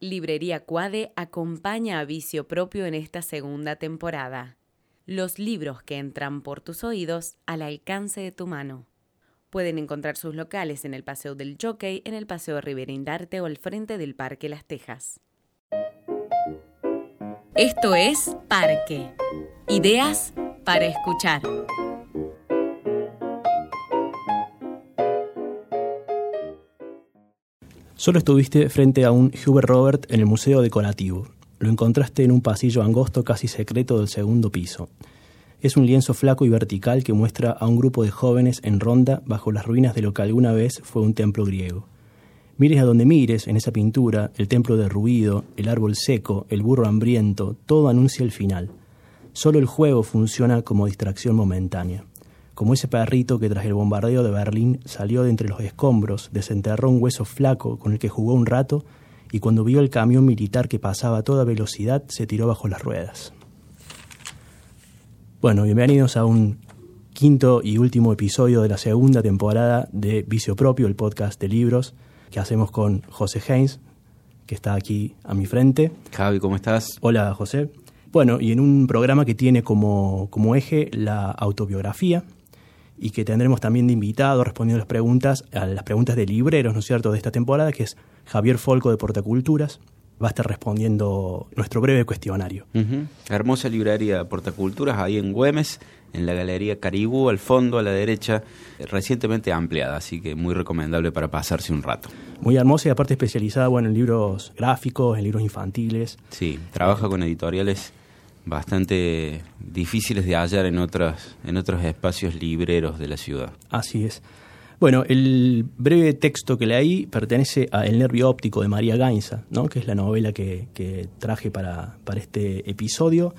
Librería Cuade acompaña a Vicio Propio en esta segunda temporada. Los libros que entran por tus oídos al alcance de tu mano. Pueden encontrar sus locales en el Paseo del Jockey, en el Paseo Rivera Indarte o al frente del Parque Las Tejas. Esto es Parque. Ideas para escuchar. Solo estuviste frente a un Hubert Robert en el Museo Decorativo. Lo encontraste en un pasillo angosto casi secreto del segundo piso. Es un lienzo flaco y vertical que muestra a un grupo de jóvenes en ronda bajo las ruinas de lo que alguna vez fue un templo griego. Mires a donde mires en esa pintura, el templo derruido, el árbol seco, el burro hambriento, todo anuncia el final. Solo el juego funciona como distracción momentánea como ese perrito que tras el bombardeo de Berlín salió de entre los escombros, desenterró un hueso flaco con el que jugó un rato y cuando vio el camión militar que pasaba a toda velocidad se tiró bajo las ruedas. Bueno, bienvenidos a un quinto y último episodio de la segunda temporada de Vicio Propio, el podcast de libros que hacemos con José Haynes, que está aquí a mi frente. Javi, ¿cómo estás? Hola, José. Bueno, y en un programa que tiene como, como eje la autobiografía, y que tendremos también de invitado respondiendo las preguntas, a las preguntas de libreros, ¿no es cierto?, de esta temporada, que es Javier Folco de Portaculturas. Va a estar respondiendo nuestro breve cuestionario. Hermosa librería Portaculturas ahí en Güemes, en la Galería Caribú, al fondo, a la derecha, recientemente ampliada, así que muy recomendable para pasarse un rato. Muy hermosa y aparte especializada bueno, en libros gráficos, en libros infantiles. Sí, trabaja con editoriales bastante difíciles de hallar en otros, en otros espacios libreros de la ciudad. Así es. Bueno, el breve texto que leí pertenece a El nervio óptico de María Gainza, ¿no? que es la novela que, traje para, para, este episodio,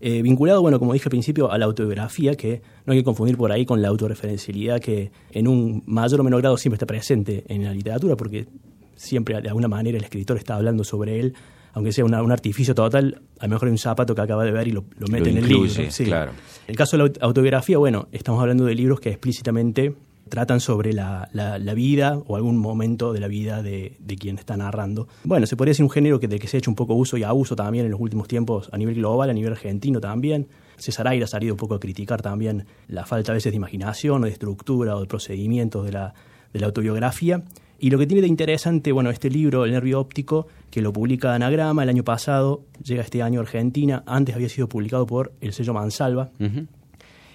eh, vinculado, bueno, como dije al principio, a la autobiografía, que no hay que confundir por ahí con la autorreferencialidad que en un mayor o menor grado siempre está presente en la literatura, porque siempre de alguna manera el escritor está hablando sobre él aunque sea un artificio total, a lo mejor hay un zapato que acaba de ver y lo, mete en el libro. Sí. Claro. En el caso de la autobiografía, bueno, estamos hablando de libros que explícitamente tratan sobre la, vida o algún momento de la vida de, quien está narrando. Bueno, se podría decir un género que, de que se ha hecho un poco uso y abuso también en los últimos tiempos a nivel global, a nivel argentino también. César Aira ha salido un poco a criticar también la falta a veces de imaginación o de estructura o de procedimientos de la, de la autobiografía. Y lo que tiene de interesante, bueno, este libro, El nervio óptico, que lo publica Anagrama el año pasado, llega este año a Argentina, antes había sido publicado por el sello Mansalva,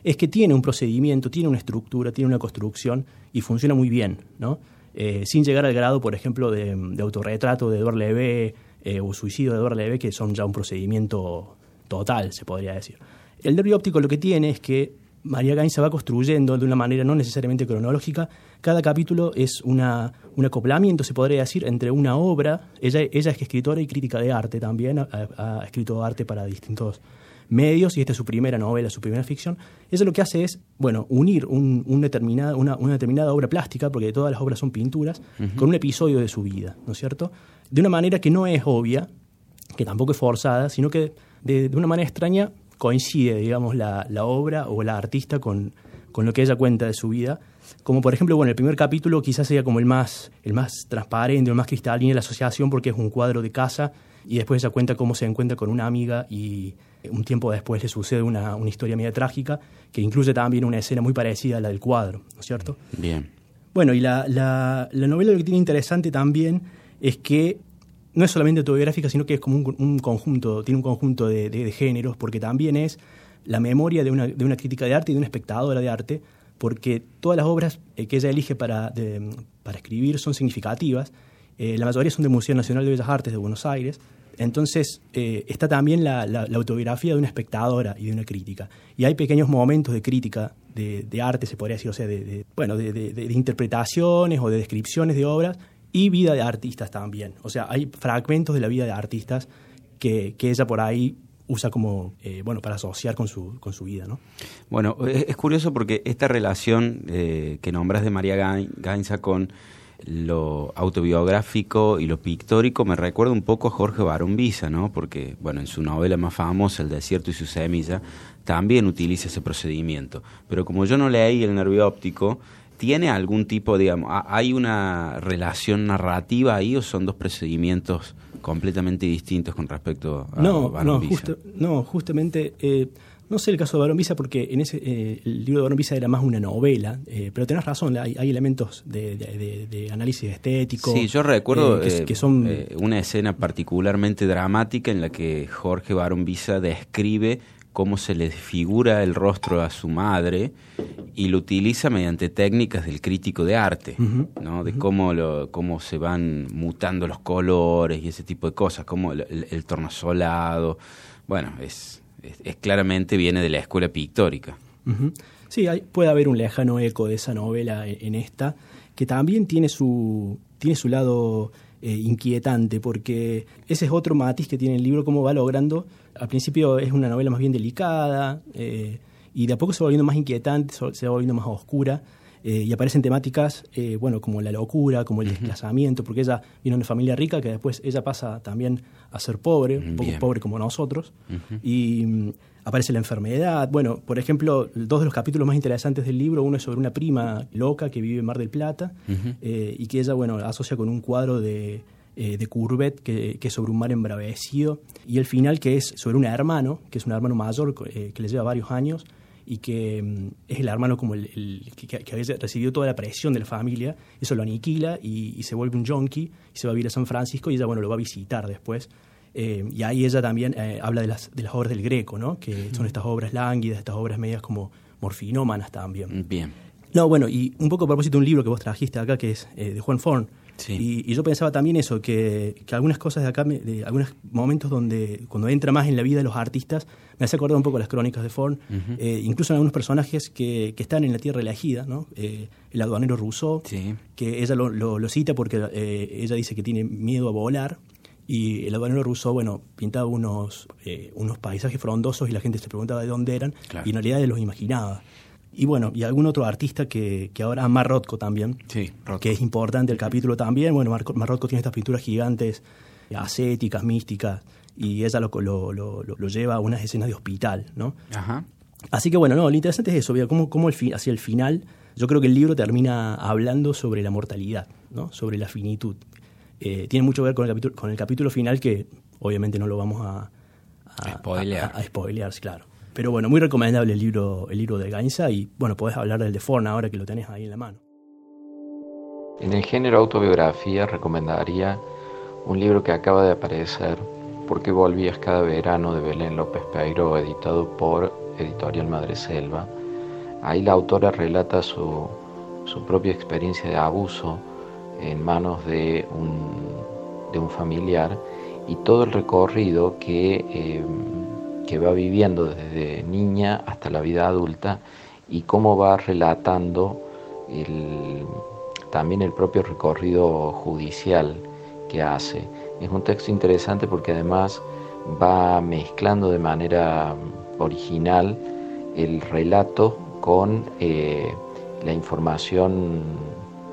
es que tiene un procedimiento, tiene una estructura, tiene una construcción y funciona muy bien, ¿no? Eh, sin llegar al grado, por ejemplo, de, autorretrato de Edward Levé eh, o suicidio de Edward Levé, que son ya un procedimiento total, se podría decir. El nervio óptico lo que tiene es que María Gain se va construyendo de una manera no necesariamente cronológica. Cada capítulo es una, un acoplamiento, se podría decir, entre una obra. Ella, ella es escritora y crítica de arte también, ha, escrito arte para distintos medios y esta es su primera novela, su primera ficción. Ella lo que hace es, bueno, unir un, determinada, una, determinada obra plástica, porque todas las obras son pinturas, con un episodio de su vida, ¿no es cierto? De una manera que no es obvia, que tampoco es forzada, sino que de, de una manera extraña coincide, digamos, la, la obra o la artista con, con, lo que ella cuenta de su vida. Como por ejemplo, bueno, el primer capítulo quizás sea como el más, el más transparente, el más cristalino de la asociación porque es un cuadro de casa y después ella cuenta cómo se encuentra con una amiga y un tiempo después le sucede una, una historia media trágica que incluye también una escena muy parecida a la del cuadro, ¿no es cierto? Bien. Bueno, y la, la, la novela lo que tiene interesante también es que no es solamente autobiográfica, sino que es como un, conjunto, tiene un conjunto de, géneros, porque también es la memoria de una, de una, crítica de arte y de una espectadora de arte, porque todas las obras eh, que ella elige para, escribir son significativas. Eh, la mayoría son del Museo Nacional de Bellas Artes de Buenos Aires. Entonces eh, está también la, autobiografía de una espectadora y de una crítica. Y hay pequeños momentos de crítica de, arte, se podría decir, o sea, de, bueno, de, interpretaciones o de descripciones de obras y vida de artistas también. O sea, hay fragmentos de la vida de artistas que, que ella por ahí usa como, eh, bueno, para asociar con su, con su vida, ¿no? Bueno, es, curioso porque esta relación eh, que nombras de María Gainza con lo autobiográfico y lo pictórico me recuerda un poco a Jorge Barón Visa, ¿no? Porque, bueno, en su novela más famosa, El desierto y su semilla, también utiliza ese procedimiento. Pero como yo no leí El nervio óptico, ¿tiene algún tipo, digamos, hay una relación narrativa ahí o son dos procedimientos completamente distintos con respecto a No, no, no, justamente... Eh, no sé el caso de Barón Visa porque en ese eh, el libro de Barón Visa era más una novela, eh, pero tenés razón, hay, elementos de, análisis estético. Sí, yo recuerdo que, son una escena particularmente dramática en la que Jorge Barón Visa describe cómo se le figura el rostro a su madre y lo utiliza mediante técnicas del crítico de arte, ¿no? de cómo, lo, cómo se van mutando los colores y ese tipo de cosas, como el, el, el tornasolado. Bueno, es es, claramente viene de la escuela pictórica. Sí, hay, puede haber un lejano eco de esa novela en, esta, que también tiene su, tiene su lado eh, inquietante, porque ese es otro matiz que tiene el libro, cómo va logrando. Al principio es una novela más bien delicada, eh, y de a poco se va volviendo más inquietante, se va volviendo más oscura. Eh, y aparecen temáticas, eh, bueno, como la locura, como el desplazamiento, porque ella viene de una familia rica que después ella pasa también a ser pobre, un poco pobre como nosotros, y mm, aparece la enfermedad. Bueno, por ejemplo, dos de los capítulos más interesantes del libro, uno es sobre una prima loca que vive en Mar del Plata eh, y que ella, bueno, asocia con un cuadro de, de Courbet que, que, es sobre un mar embravecido, y el final que es sobre un hermano, que es un hermano mayor que le lleva varios años, y que mm, es el hermano como el, que, había recibido toda la presión de la familia, eso lo aniquila y, se vuelve un junkie y se va a vivir a San Francisco y ella, bueno, lo va a visitar después. Eh, y ahí ella también eh, habla de las, de las obras del Greco, ¿no? que son estas obras lánguidas, estas obras medias como morfinómanas también. Bien. No, bueno, y un poco a propósito de un libro que vos trajiste acá, que es eh, de Juan Forn, y, yo pensaba también eso, que, algunas cosas de acá, de algunos momentos donde cuando entra más en la vida de los artistas, me hace acordar un poco las crónicas de Forn, eh, incluso en algunos personajes que, que, están en la tierra elegida, ¿no? Eh, el aduanero Rousseau, que ella lo, lo, cita porque eh, ella dice que tiene miedo a volar, y el aduanero Rousseau, bueno, pintaba unos, unos paisajes frondosos y la gente se preguntaba de dónde eran, y en realidad los imaginaba. Y bueno, y algún otro artista que, que ahora, Marrotco también, sí, que es importante el capítulo también. Bueno, Marrotco tiene estas pinturas gigantes, ascéticas, místicas, y ella lo, lo, lo, lo lleva a unas escenas de hospital, ¿no? Ajá. Así que bueno, no, lo interesante es eso, cómo, cómo el hacia el final, yo creo que el libro termina hablando sobre la mortalidad, ¿no? sobre la finitud. Eh, tiene mucho que ver con el, capítulo, con el capítulo final que obviamente no lo vamos a, a, spoilear. a, a spoilear, claro. Pero bueno, muy recomendable el libro, el libro de Gainza y bueno, podés hablar del de Forn ahora que lo tenés ahí en la mano. En el género autobiografía recomendaría un libro que acaba de aparecer, Porque volvías cada verano de Belén López Peiro, editado por Editorial Madre Selva. Ahí la autora relata su, su propia experiencia de abuso en manos de un, de un familiar y todo el recorrido que... Eh, que va viviendo desde niña hasta la vida adulta y cómo va relatando también el propio recorrido judicial que hace. Es un texto interesante porque además va mezclando de manera original el relato con eh, la información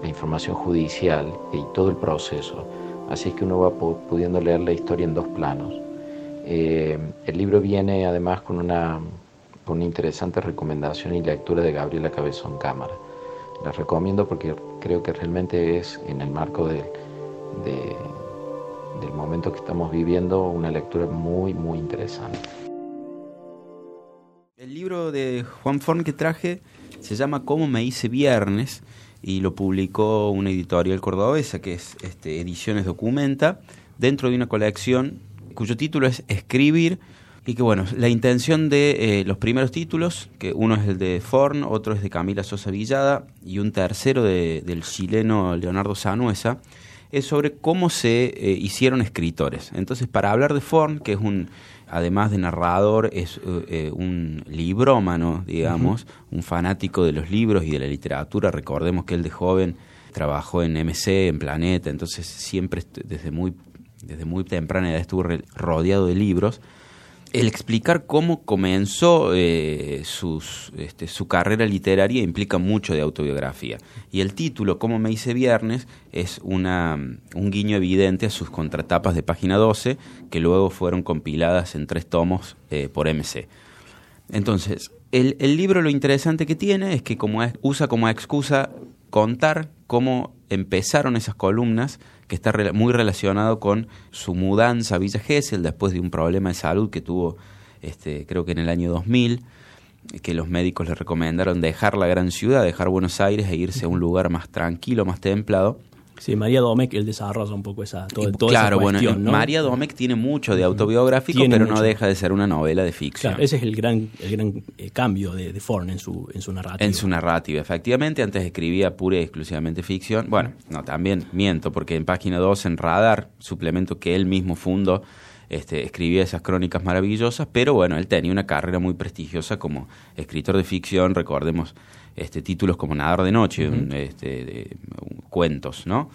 la información judicial y todo el proceso. Así es que uno va pudiendo leer la historia en dos planos. Eh, el libro viene además con una, con una interesante recomendación y lectura de Gabriela Cabezón Cámara. La recomiendo porque creo que realmente es, en el marco del, del momento que estamos viviendo, una lectura muy, muy interesante. El libro de Juan Forn que traje se llama Cómo me hice viernes y lo publicó una editorial cordobesa que es este, Ediciones Documenta dentro de una colección cuyo título es Escribir, y que bueno, la intención de eh, los primeros títulos, que uno es el de Forn, otro es de Camila Sosa Villada y un tercero del chileno Leonardo Sanuesa, es sobre cómo se eh, hicieron escritores. Entonces, para hablar de Forn, que es un, además de narrador, es eh, un librómano, digamos, un fanático de los libros y de la literatura, recordemos que él de joven trabajó en MC, en Planeta, entonces siempre desde muy desde muy temprana edad estuvo rodeado de libros, el explicar cómo comenzó eh, sus, este, su carrera literaria implica mucho de autobiografía. Y el título, Cómo me hice viernes, es una, un guiño evidente a sus contratapas de página 12, que luego fueron compiladas en tres tomos eh, por MC. Entonces, el, el, libro lo interesante que tiene es que como usa como excusa contar cómo empezaron esas columnas, que está muy relacionado con su mudanza a Villa Gesell después de un problema de salud que tuvo, este, creo que en el año 2000, que los médicos le recomendaron dejar la gran ciudad, dejar Buenos Aires e irse a un lugar más tranquilo, más templado. Sí, María Domecq, él desarrolla un poco esa, todo, toda claro, esa cuestión, bueno, ¿no? María Domecq tiene mucho de autobiográfico, Tiene pero mucho. no deja de ser una novela de ficción. Claro, ese es el gran, el gran eh, cambio de, de Forn en su, en su narrativa. En su narrativa, efectivamente. Antes escribía pura y exclusivamente ficción. Bueno, no, también miento, porque en página 2, en Radar, suplemento que él mismo fundó, este, escribía esas crónicas maravillosas, pero bueno, él tenía una carrera muy prestigiosa como escritor de ficción, recordemos este, títulos como Nadar de Noche, un, este, de- un- cuentos, ¿no?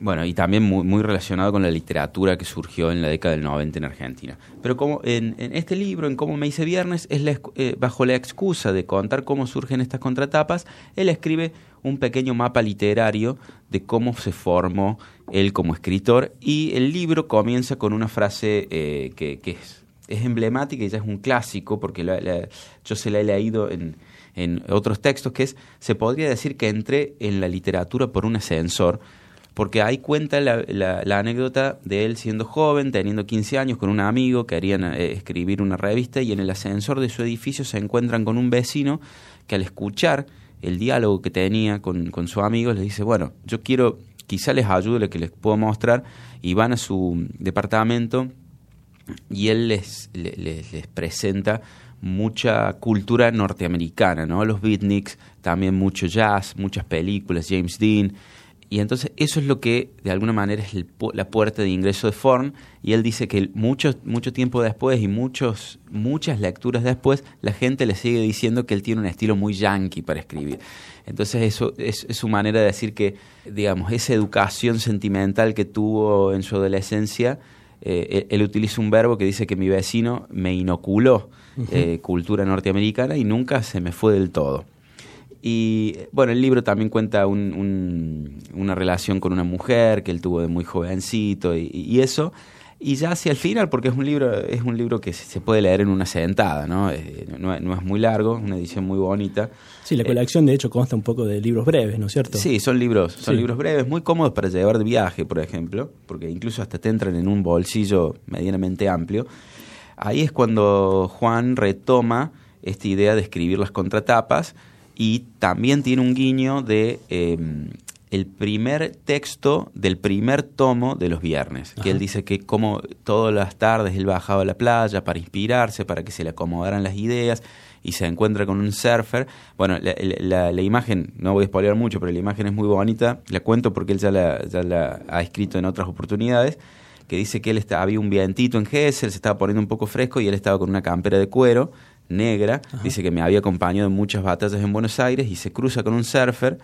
Bueno, y también muy, muy relacionado con la literatura que surgió en la década del 90 en Argentina. Pero como en, en este libro, en Cómo me hice viernes, es la eh, bajo la excusa de contar cómo surgen estas contratapas, él escribe un pequeño mapa literario de cómo se formó él como escritor y el libro comienza con una frase eh, que, que es, es emblemática y ya es un clásico porque la- yo se la he leído en, en otros textos, que es, se podría decir que entré en la literatura por un ascensor, porque ahí cuenta la, la- la anécdota de él siendo joven, teniendo 15 años, con un amigo, querían eh, escribir una revista y en el ascensor de su edificio se encuentran con un vecino que al escuchar el diálogo que tenía con, con su amigo les dice, bueno, yo quiero, quizá les ayude lo que les puedo mostrar, y van a su departamento y él les, le- les, les presenta mucha cultura norteamericana, ¿no? Los beatniks, también mucho jazz, muchas películas, James Dean. Y entonces eso es lo que de alguna manera es el la puerta de ingreso de Forn y él dice que mucho, mucho tiempo después y muchos, muchas lecturas después la gente le sigue diciendo que él tiene un estilo muy yankee para escribir. Entonces eso es, es su manera de decir que, digamos, esa educación sentimental que tuvo en su adolescencia, eh, él, él utiliza un verbo que dice que mi vecino me inoculó eh, cultura norteamericana y nunca se me fue del todo. Y bueno, el libro también cuenta un- un- una relación con una mujer que él tuvo de muy jovencito y, y eso. Y ya hacia el final, porque es un libro, es un libro que se puede leer en una sentada, ¿no? Eh, no, no es muy largo, una edición muy bonita. Sí, la colección de hecho consta un poco de libros breves, ¿no es cierto? Sí, son libros, son Sí. libros breves, muy cómodos para llevar de viaje, por ejemplo, porque incluso hasta te entran en un bolsillo medianamente amplio. Ahí es cuando Juan retoma esta idea de escribir las contratapas y también tiene un guiño de eh, el primer texto del primer tomo de los viernes, que él dice que como todas las tardes él bajaba a la playa para inspirarse, para que se le acomodaran las ideas y se encuentra con un surfer. Bueno, la, la- la imagen, no voy a spoilear mucho, pero la imagen es muy bonita, la cuento porque él ya la, ya la ha escrito en otras oportunidades, que dice que él está, había un vientito en Gessel, se estaba poniendo un poco fresco y él estaba con una campera de cuero negra, dice que me había acompañado en muchas batallas en Buenos Aires y se cruza con un surfer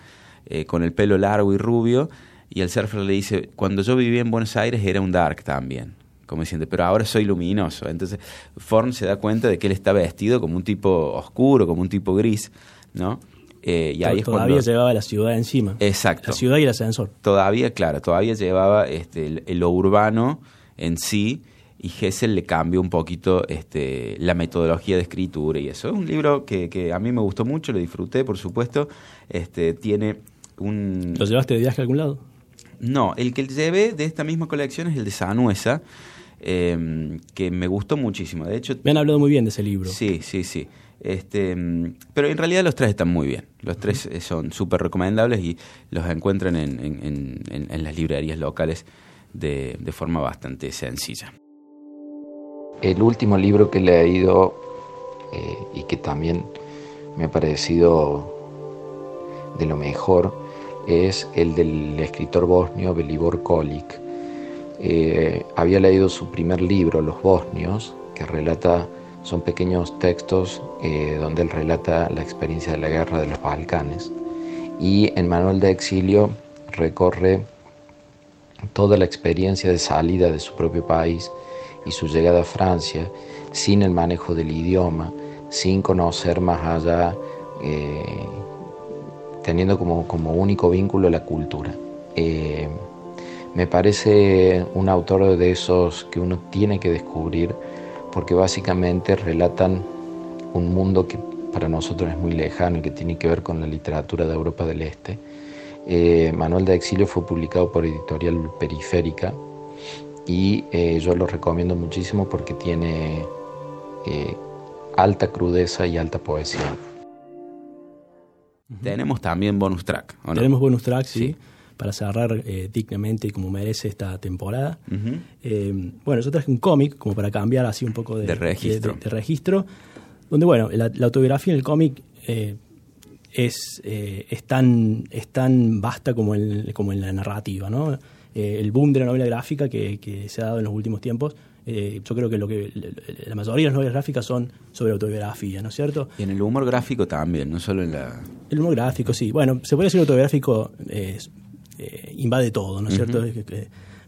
eh, con el pelo largo y rubio y el surfer le dice, cuando yo vivía en Buenos Aires era un dark también como diciendo, pero ahora soy luminoso. Entonces, Forn se da cuenta de que él está vestido como un tipo oscuro, como un tipo gris, ¿no? Eh, y ahí es Todavía cuando... llevaba la ciudad encima. Exacto. La ciudad y el ascensor. Todavía, claro, todavía llevaba este, lo urbano en sí y Hessel le cambió un poquito este, la metodología de escritura y eso. Es un libro que, que a mí me gustó mucho, lo disfruté, por supuesto. Este, tiene un... ¿Lo llevaste de viaje a algún lado? No, el que llevé de esta misma colección es el de Sanuesa, eh, que me gustó muchísimo. De hecho, Me han hablado muy bien de ese libro. Sí, sí, sí. Este, mm, pero en realidad los tres están muy bien. Los tres eh, son súper recomendables y los encuentran en, en- en- en- en las librerías locales de, de forma bastante sencilla. El último libro que he leído eh, y que también me ha parecido de lo mejor es el del escritor bosnio Belibor Kolik. Eh, había leído su primer libro, Los Bosnios, que relata, son pequeños textos eh, donde él relata la experiencia de la guerra de los Balcanes. Y en Manuel de Exilio recorre toda la experiencia de salida de su propio país y su llegada a Francia sin el manejo del idioma, sin conocer más allá, eh, teniendo como, como único vínculo la cultura. Eh, me parece un autor de esos que uno tiene que descubrir porque básicamente relatan un mundo que para nosotros es muy lejano y que tiene que ver con la literatura de Europa del Este Eh, Manual de Exilio fue publicado por Editorial Periférica y eh, yo lo recomiendo muchísimo porque tiene eh, alta crudeza y alta poesía. Tenemos también bonus track. ¿o no? Tenemos bonus track, sí, para cerrar dignamente y como merece esta temporada. bueno, yo traje un cómic como para cambiar así un poco de, De registro. de- de registro, donde, bueno, la, la autobiografía en el cómic eh, es, eh, es, tan, es tan vasta como en, como en la narrativa, ¿no? Eh, el boom de la novela gráfica que, que se ha dado en los últimos tiempos, eh, yo creo que, lo que la mayoría de las novelas gráficas son sobre autobiografía, ¿no es cierto? Y en el humor gráfico también, no solo en la... El humor gráfico, sí. Bueno, se puede decir autobiográfico, eh, invade todo, ¿no es cierto?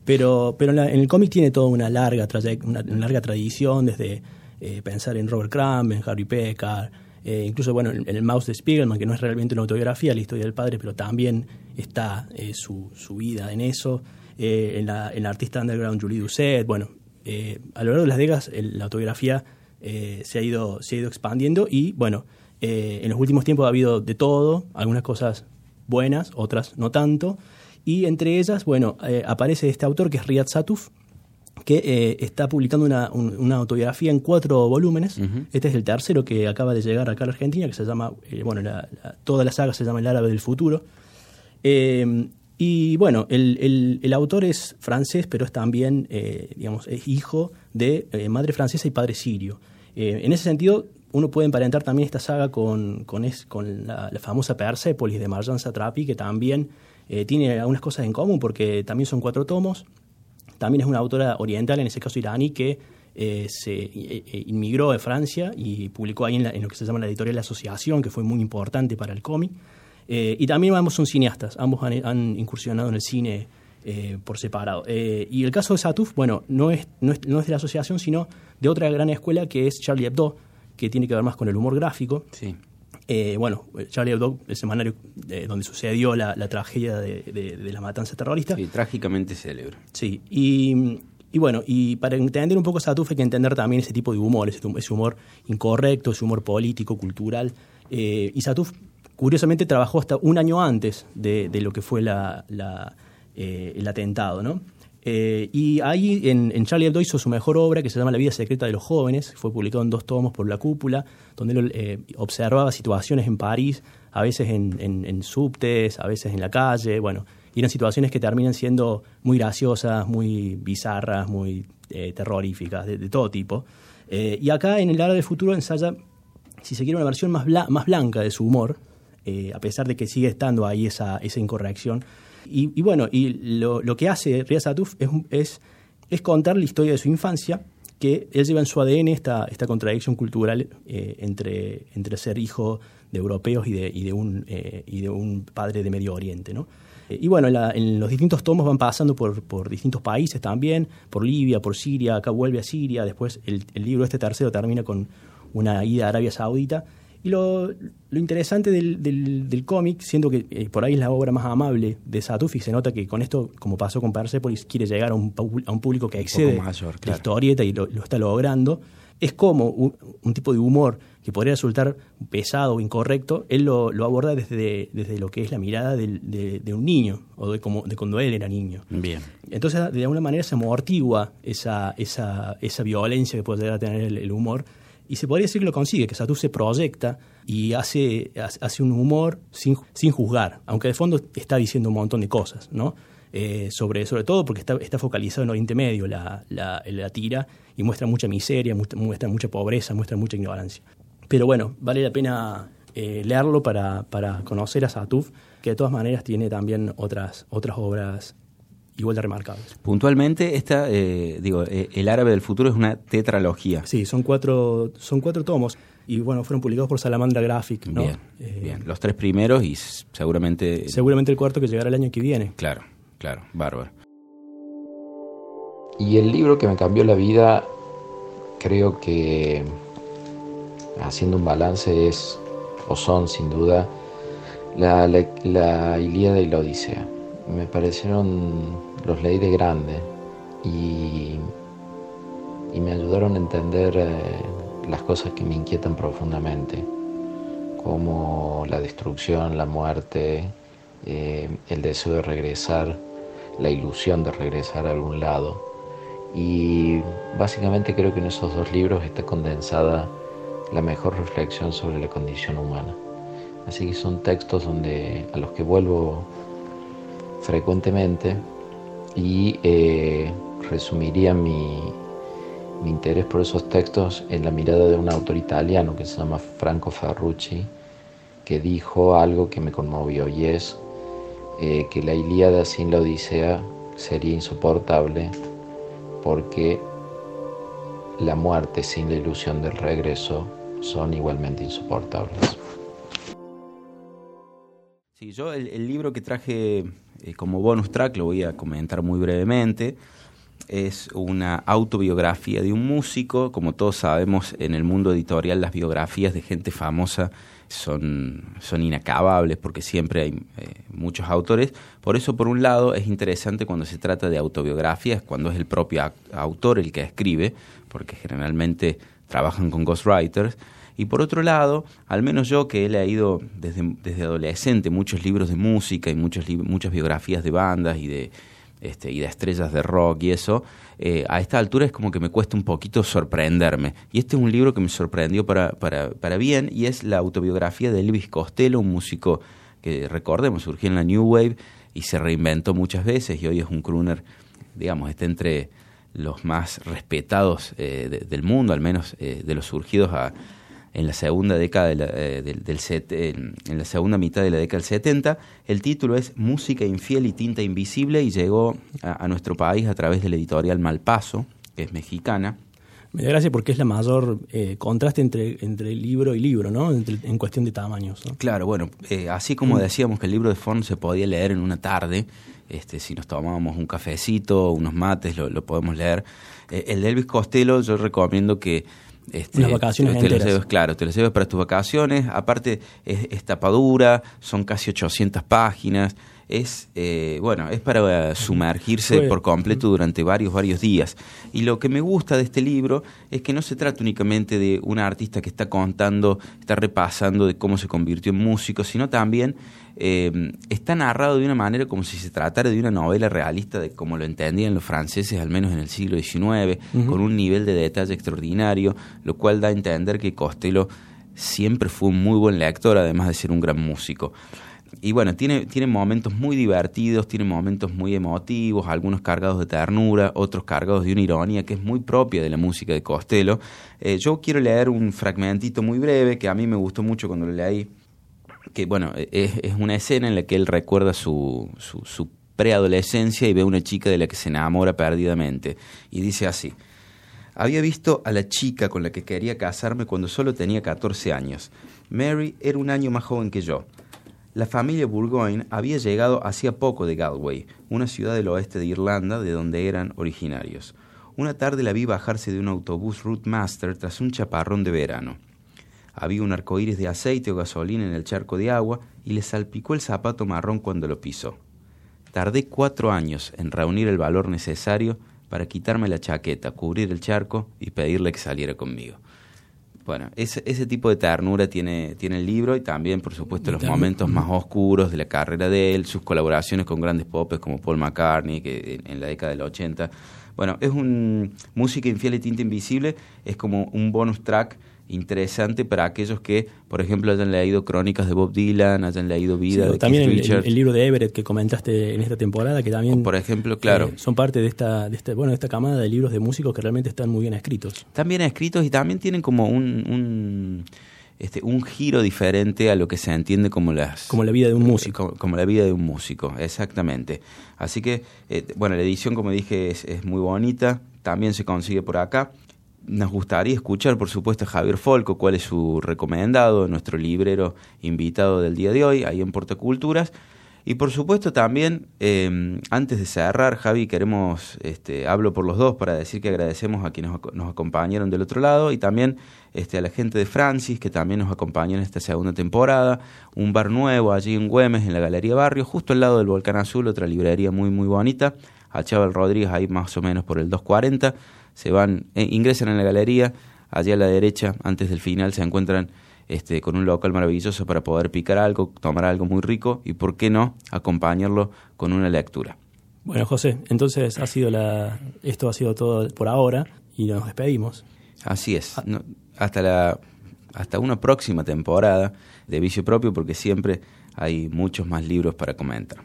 Pero pero en, la- en el cómic tiene toda una larga, una, una larga tradición, desde pensar en Robert Crumb, en Harry Pecker, eh, incluso bueno, en, el Mouse de Spiegelman, que no es realmente una autobiografía, la historia del padre, pero también está eh, su, su vida en eso. Eh, en, la, artista underground Julie Doucet, bueno, eh, a lo largo de las décadas el- la autobiografía eh, se, ha ido, se ha ido expandiendo y bueno, en los últimos tiempos ha habido de todo, algunas cosas buenas, otras no tanto, y entre ellas, bueno, aparece este autor que es Riyad Satuf, que eh, está publicando una, un- una autobiografía en cuatro volúmenes. Este es el tercero que acaba de llegar acá a la Argentina, que se llama, eh, bueno, la- la- toda la saga se llama El árabe del futuro. Eh, y bueno, el, el- el autor es francés, pero es también, eh, digamos, es hijo de eh, madre francesa y padre sirio. Eh, en ese sentido, uno puede emparentar también esta saga con, con, es- con la, la famosa Persépolis de Marjan Satrapi, que también tiene algunas cosas en común, porque también son cuatro tomos. También es una autora oriental, en ese caso iraní, que eh, se eh, eh, inmigró de Francia y publicó ahí en, la- en lo que se llama la editorial La Asociación, que fue muy importante para el cómic. Eh, y también ambos son cineastas, ambos han, han incursionado en el cine eh, por separado. Eh, y el caso de Satuf, bueno, no es, no, es, no es de la asociación, sino de otra gran escuela que es Charlie Hebdo, que tiene que ver más con el humor gráfico. Sí. Eh, bueno, Charlie Hebdo, el semanario eh, donde sucedió la, la tragedia de, de- de la matanza terrorista. Sí, trágicamente célebre. Sí, y, y bueno, y para entender un poco Satuf hay que entender también ese tipo de humor, ese, ese humor incorrecto, ese humor político, cultural. Eh, y Satuf, curiosamente, trabajó hasta un año antes de, de lo que fue la, la, eh, el atentado, ¿no? Eh, y ahí en, Charlie Hebdo hizo su mejor obra, que se llama La vida secreta de los jóvenes, fue publicado en dos tomos por La Cúpula, donde él eh, observaba situaciones en París, a veces en, subtes, a veces en la calle, bueno, y eran situaciones que terminan siendo muy graciosas, muy bizarras, muy eh, terroríficas, de, de todo tipo. Eh, y acá en El Área del Futuro ensaya, si se quiere, una versión más, bla- más blanca de su humor, eh, a pesar de que sigue estando ahí esa, esa incorrección. Y, y bueno, y lo, lo que hace Ria Satuf es, es, es contar la historia de su infancia, que él lleva en su ADN esta, esta contradicción cultural eh, entre, entre ser hijo de europeos y de, y de, un, eh, y de un padre de Medio Oriente, ¿no? Eh, Y bueno, en, la- en los distintos tomos van pasando por, por distintos países también, por Libia, por Siria, acá vuelve a Siria, después el, el libro este tercero termina con una ida a Arabia Saudita. Y lo, lo interesante del, del, del cómic, siendo que eh, por ahí es la obra más amable de Satuf y se nota que con esto, como pasó con Persepolis, quiere llegar a un, a un público que excede mayor, la claro. historieta y lo, lo está logrando, es como un, un tipo de humor que podría resultar pesado o incorrecto, él lo, lo aborda desde, desde lo que es la mirada del- de, de un niño, o de, como, de cuando él era niño. Bien. Entonces, de alguna manera se amortigua esa, esa, esa violencia que puede llegar a tener el, el humor. Y se podría decir que lo consigue, que Satú se proyecta y hace, hace un humor sin, sin juzgar, aunque de fondo está diciendo un montón de cosas, ¿no? Eh, sobre, sobre todo porque está, está focalizado en Oriente Medio la, la, la tira y muestra mucha miseria, muestra, muestra mucha pobreza, muestra mucha ignorancia. Pero bueno, vale la pena eh, leerlo para, para conocer a Satuf, que de todas maneras tiene también otras, otras obras igual de remarcables. Puntualmente, esta, eh, digo, eh, El árabe del futuro es una tetralogía. Sí, son cuatro, son cuatro tomos y bueno, fueron publicados por Salamandra Graphic. ¿no? Bien, Eh, bien. Los tres primeros y seguramente... Seguramente el cuarto que llegará el año que viene. Claro, claro, bárbaro. Y el libro que me cambió la vida, creo que haciendo un balance es, o son sin duda, la, la, la Ilíada y la Odisea. Me parecieron, los leí de grande y, me ayudaron a entender eh, las cosas que me inquietan profundamente, como la destrucción, la muerte, eh, el deseo de regresar, la ilusión de regresar a algún lado. Y básicamente creo que en esos dos libros está condensada la mejor reflexión sobre la condición humana. Así que son textos donde, a los que vuelvo frecuentemente y eh, resumiría mi, interés por esos textos en la mirada de un autor italiano que se llama Franco Ferrucci, que dijo algo que me conmovió y es eh, que la Ilíada sin la Odisea sería insoportable porque la muerte sin la ilusión del regreso son igualmente insoportables. Sí, yo el, libro que traje eh, como bonus track lo voy a comentar muy brevemente es una autobiografía de un músico. Como todos sabemos, en el mundo editorial las biografías de gente famosa son, son inacabables porque siempre hay eh, muchos autores. Por eso, por un lado, es interesante cuando se trata de autobiografías, cuando es el propio autor el que escribe, porque generalmente trabajan con ghostwriters. Y por otro lado, al menos yo que he leído desde, desde adolescente muchos libros de música y muchos, muchas biografías de bandas y de, este, y de estrellas de rock y eso, eh, a esta altura es como que me cuesta un poquito sorprenderme. Y este es un libro que me sorprendió para, para, para bien y es la autobiografía de Elvis Costello, un músico que recordemos surgió en la New Wave y se reinventó muchas veces y hoy es un crooner, digamos, está entre los más respetados eh, del mundo, al menos eh, de los surgidos a en la segunda década eh, del, set, en, la segunda mitad de la década del 70. El título es Música infiel y tinta invisible y llegó a, nuestro país a través de la editorial Malpaso, que es mexicana. Me da gracia porque es la mayor eh, contraste entre, entre libro y libro, ¿no? en cuestión de tamaños. Claro, bueno, eh, así como mm. decíamos que el libro de Font se podía leer en una tarde, este, si nos tomábamos un cafecito, unos mates, lo, lo podemos leer. el de Elvis Costello yo recomiendo que este, Las vacaciones te, lleves, claro, te lo lleves para tus vacaciones. Aparte, es, tapadura, son casi 800 páginas. Es, eh, bueno, es para sumergirse por completo durante varios, varios días. Y lo que me gusta de este libro es que no se trata únicamente de un artista que está contando, está repasando de cómo se convirtió en músico, sino también eh, está narrado de una manera como si se tratara de una novela realista de como lo entendían los franceses, al menos en el siglo XIX, con un nivel de detalle extraordinario, lo cual da a entender que Costello siempre fue un muy buen lector, además de ser un gran músico. Y bueno, tiene, momentos muy divertidos, tiene momentos muy emotivos, algunos cargados de ternura, otros cargados de una ironía que es muy propia de la música de Costello. Eh, yo quiero leer un fragmentito muy breve que a mí me gustó mucho cuando lo leí que bueno, es, una escena en la que él recuerda su, su, preadolescencia y ve a una chica de la que se enamora perdidamente. Y dice así, había visto a la chica con la que quería casarme cuando solo tenía 14 años. Mary era un año más joven que yo. La familia Burgoyne había llegado hacía poco de Galway, una ciudad del oeste de Irlanda de donde eran originarios. Una tarde la vi bajarse de un autobús Routemaster tras un chaparrón de verano. Había un arcoíris de aceite o gasolina en el charco de agua y le salpicó el zapato marrón cuando lo pisó. Tardé cuatro años en reunir el valor necesario para quitarme la chaqueta, cubrir el charco y pedirle que saliera conmigo. Bueno, ese, ese tipo de ternura tiene, tiene el libro y también, por supuesto, los momentos más oscuros de la carrera de él, sus colaboraciones con grandes popes como Paul McCartney, que en, en la década del 80. Bueno, es un música infiel y tinta invisible, es como un bonus track interesante para aquellos que, por ejemplo, hayan leído crónicas de Bob Dylan, hayan leído vida de también el, el, libro de Everett que comentaste en esta temporada, que también, por ejemplo, claro, eh, son parte de esta, de esta, bueno, de esta camada de libros de músicos que realmente están muy bien escritos. Están bien escritos y también tienen como un, un este, un giro diferente a lo que se entiende como las como la vida de un músico. como, la vida de un músico exactamente. Así que eh, bueno la edición como dije es, es, muy bonita. También se consigue por acá nos gustaría escuchar, por supuesto, a Javier Folco, cuál es su recomendado, nuestro librero invitado del día de hoy, ahí en Portaculturas. Y por supuesto también, em, antes de cerrar, Javi, queremos, este, hablo por los dos para decir que agradecemos a quienes nos acompañaron del otro lado y también este, a la gente de Francis, que también nos acompañó en esta segunda temporada. Un bar nuevo allí en Güemes, en la Galería Barrio, justo al lado del Volcán Azul, otra librería muy, muy bonita. A Chaval Rodríguez ahí más o menos por el 240 se van, eh, ingresan en la galería, allí a la derecha, antes del final, se encuentran este, con un local maravilloso para poder picar algo, tomar algo muy rico y, ¿por qué no?, acompañarlo con una lectura. Bueno, José, entonces ha sido la, esto ha sido todo por ahora y nos despedimos. Así es. hasta, la, hasta una próxima temporada de Vicio Propio porque siempre hay muchos más libros para comentar.